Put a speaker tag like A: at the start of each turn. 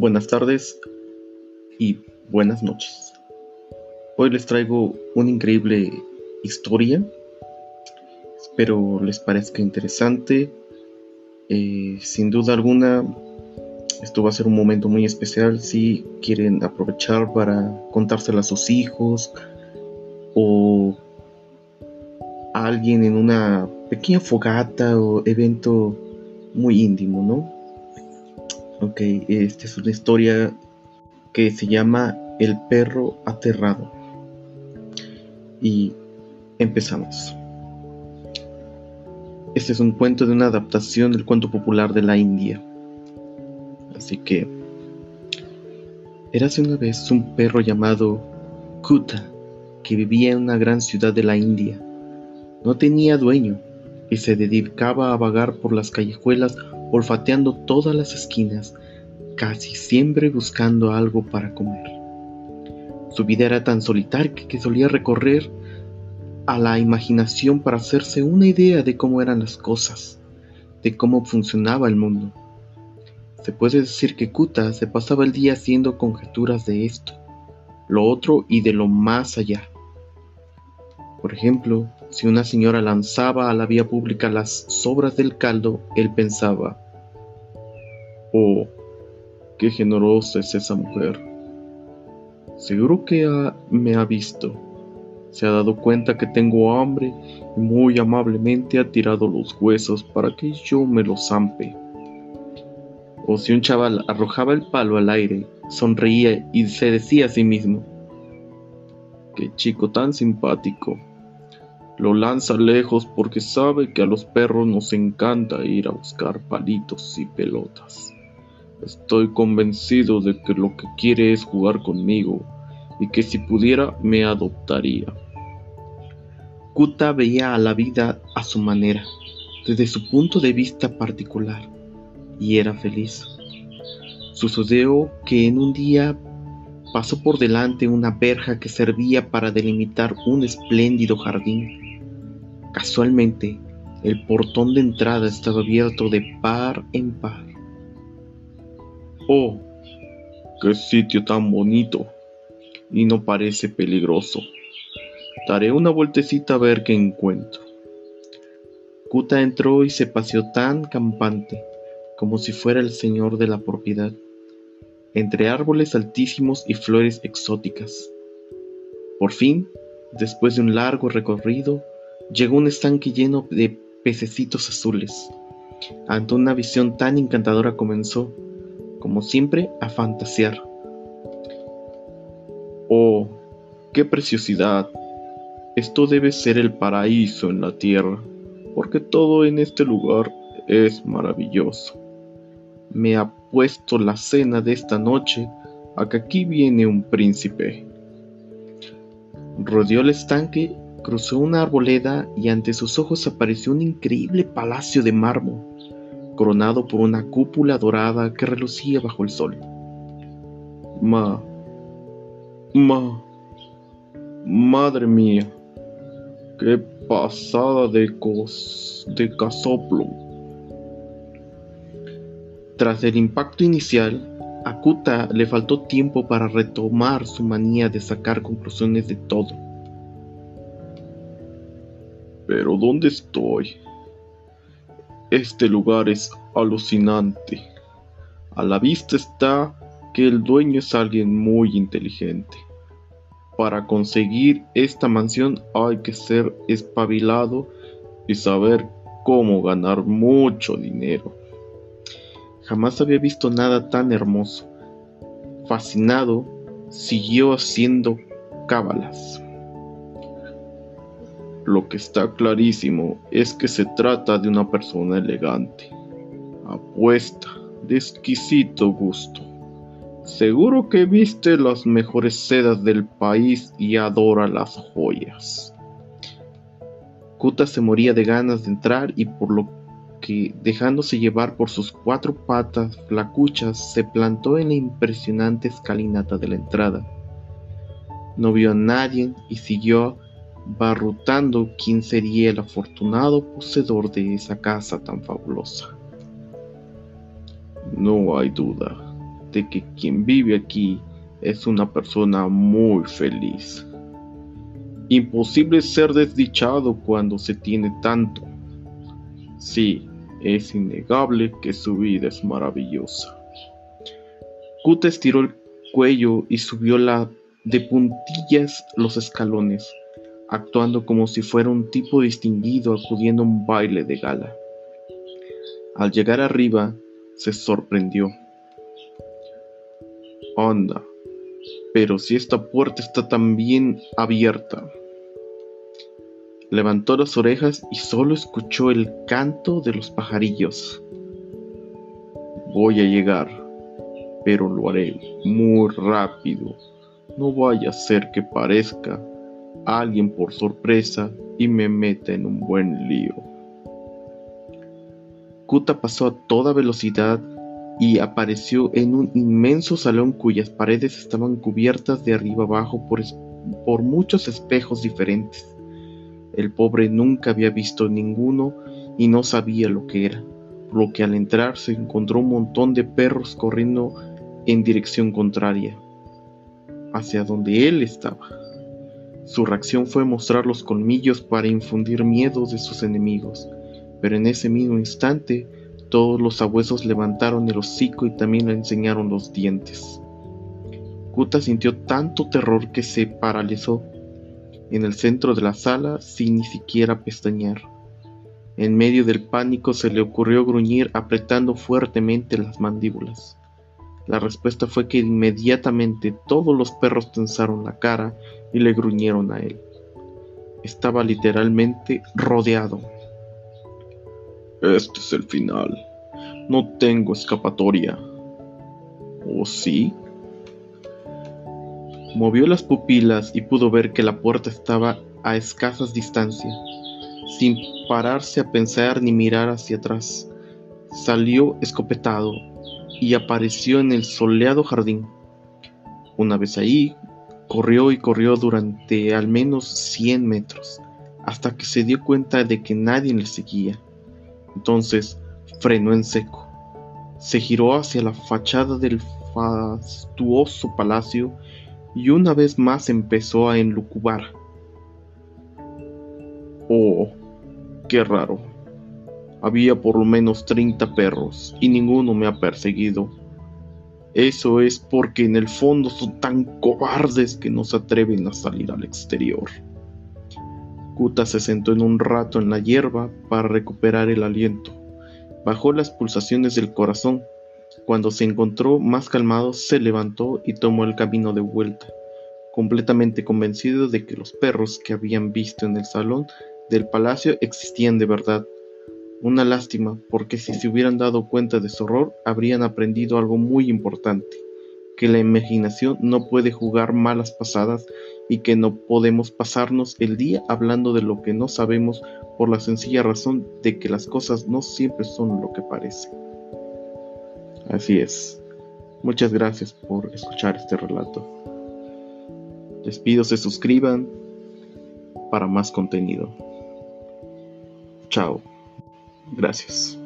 A: Buenas tardes y buenas noches. Hoy les traigo una increíble historia. Espero les parezca interesante. Eh, sin duda alguna, esto va a ser un momento muy especial si quieren aprovechar para contársela a sus hijos o a alguien en una pequeña fogata o evento muy íntimo, ¿no? Ok, esta es una historia que se llama El perro aterrado. Y empezamos. Este es un cuento de una adaptación del cuento popular de la India. Así que... Érase una vez un perro llamado Kuta que vivía en una gran ciudad de la India. No tenía dueño y se dedicaba a vagar por las callejuelas olfateando todas las esquinas, casi siempre buscando algo para comer. Su vida era tan solitaria que solía recorrer a la imaginación para hacerse una idea de cómo eran las cosas, de cómo funcionaba el mundo. Se puede decir que Kuta se pasaba el día haciendo conjeturas de esto, lo otro y de lo más allá. Por ejemplo, si una señora lanzaba a la vía pública las sobras del caldo, él pensaba, oh, qué generosa es esa mujer. Seguro que me ha visto. Se ha dado cuenta que tengo hambre y muy amablemente ha tirado los huesos para que yo me los zampe. O si un chaval arrojaba el palo al aire, sonreía y se decía a sí mismo, qué chico tan simpático. Lo lanza lejos porque sabe que a los perros nos encanta ir a buscar palitos y pelotas. Estoy convencido de que lo que quiere es jugar conmigo y que si pudiera me adoptaría. Kuta veía a la vida a su manera, desde su punto de vista particular, y era feliz. Sucedió que en un día pasó por delante una verja que servía para delimitar un espléndido jardín Casualmente, el portón de entrada estaba abierto de par en par. ¡Oh! ¡Qué sitio tan bonito! Y no parece peligroso. Daré una vueltecita a ver qué encuentro. Kuta entró y se paseó tan campante, como si fuera el señor de la propiedad, entre árboles altísimos y flores exóticas. Por fin, después de un largo recorrido, llegó un estanque lleno de pececitos azules. Ante una visión tan encantadora comenzó, como siempre, a fantasear. ¡Oh, qué preciosidad! Esto debe ser el paraíso en la tierra, porque todo en este lugar es maravilloso. Me ha puesto la cena de esta noche a que aquí viene un príncipe. Rodeó el estanque Cruzó una arboleda y ante sus ojos apareció un increíble palacio de mármol, coronado por una cúpula dorada que relucía bajo el sol. Ma, ma, madre mía, qué pasada de, cos, de casoplo. Tras el impacto inicial, a Kuta le faltó tiempo para retomar su manía de sacar conclusiones de todo pero ¿dónde estoy? Este lugar es alucinante. A la vista está que el dueño es alguien muy inteligente. Para conseguir esta mansión hay que ser espabilado y saber cómo ganar mucho dinero. Jamás había visto nada tan hermoso. Fascinado, siguió haciendo cábalas. Lo que está clarísimo es que se trata de una persona elegante, apuesta, de exquisito gusto. Seguro que viste las mejores sedas del país y adora las joyas. Kuta se moría de ganas de entrar y por lo que, dejándose llevar por sus cuatro patas flacuchas, se plantó en la impresionante escalinata de la entrada. No vio a nadie y siguió barrutando quién sería el afortunado poseedor de esa casa tan fabulosa. No hay duda, de que quien vive aquí es una persona muy feliz. Imposible ser desdichado cuando se tiene tanto. Sí, es innegable que su vida es maravillosa. Kuta estiró el cuello y subió la de puntillas los escalones, actuando como si fuera un tipo distinguido acudiendo a un baile de gala. Al llegar arriba, se sorprendió. Anda, pero si esta puerta está tan bien abierta. Levantó las orejas y solo escuchó el canto de los pajarillos. Voy a llegar, pero lo haré muy rápido. No vaya a ser que parezca alguien por sorpresa y me meta en un buen lío. Kuta pasó a toda velocidad y apareció en un inmenso salón cuyas paredes estaban cubiertas de arriba abajo por, por muchos espejos diferentes. El pobre nunca había visto ninguno y no sabía lo que era, por lo que al entrar se encontró un montón de perros corriendo en dirección contraria, hacia donde él estaba. Su reacción fue mostrar los colmillos para infundir miedo de sus enemigos, pero en ese mismo instante todos los sabuesos levantaron el hocico y también le enseñaron los dientes. Kuta sintió tanto terror que se paralizó en el centro de la sala sin ni siquiera pestañear. En medio del pánico se le ocurrió gruñir apretando fuertemente las mandíbulas. La respuesta fue que inmediatamente todos los perros tensaron la cara y le gruñeron a él. Estaba literalmente rodeado. Este es el final. No tengo escapatoria. ¿O sí? Movió las pupilas y pudo ver que la puerta estaba a escasas distancia. Sin pararse a pensar ni mirar hacia atrás, salió escopetado y apareció en el soleado jardín. Una vez ahí, corrió y corrió durante al menos 100 metros, hasta que se dio cuenta de que nadie le seguía. Entonces frenó en seco. Se giró hacia la fachada del fastuoso palacio y una vez más empezó a enlucubar. Oh, qué raro. Había por lo menos 30 perros y ninguno me ha perseguido. Eso es porque en el fondo son tan cobardes que no se atreven a salir al exterior. Kuta se sentó en un rato en la hierba para recuperar el aliento. Bajó las pulsaciones del corazón. Cuando se encontró más calmado, se levantó y tomó el camino de vuelta, completamente convencido de que los perros que habían visto en el salón del palacio existían de verdad. Una lástima, porque si se hubieran dado cuenta de su horror, habrían aprendido algo muy importante que la imaginación no puede jugar malas pasadas y que no podemos pasarnos el día hablando de lo que no sabemos por la sencilla razón de que las cosas no siempre son lo que parecen. Así es. Muchas gracias por escuchar este relato. Les pido se suscriban para más contenido. Chao. Gracias.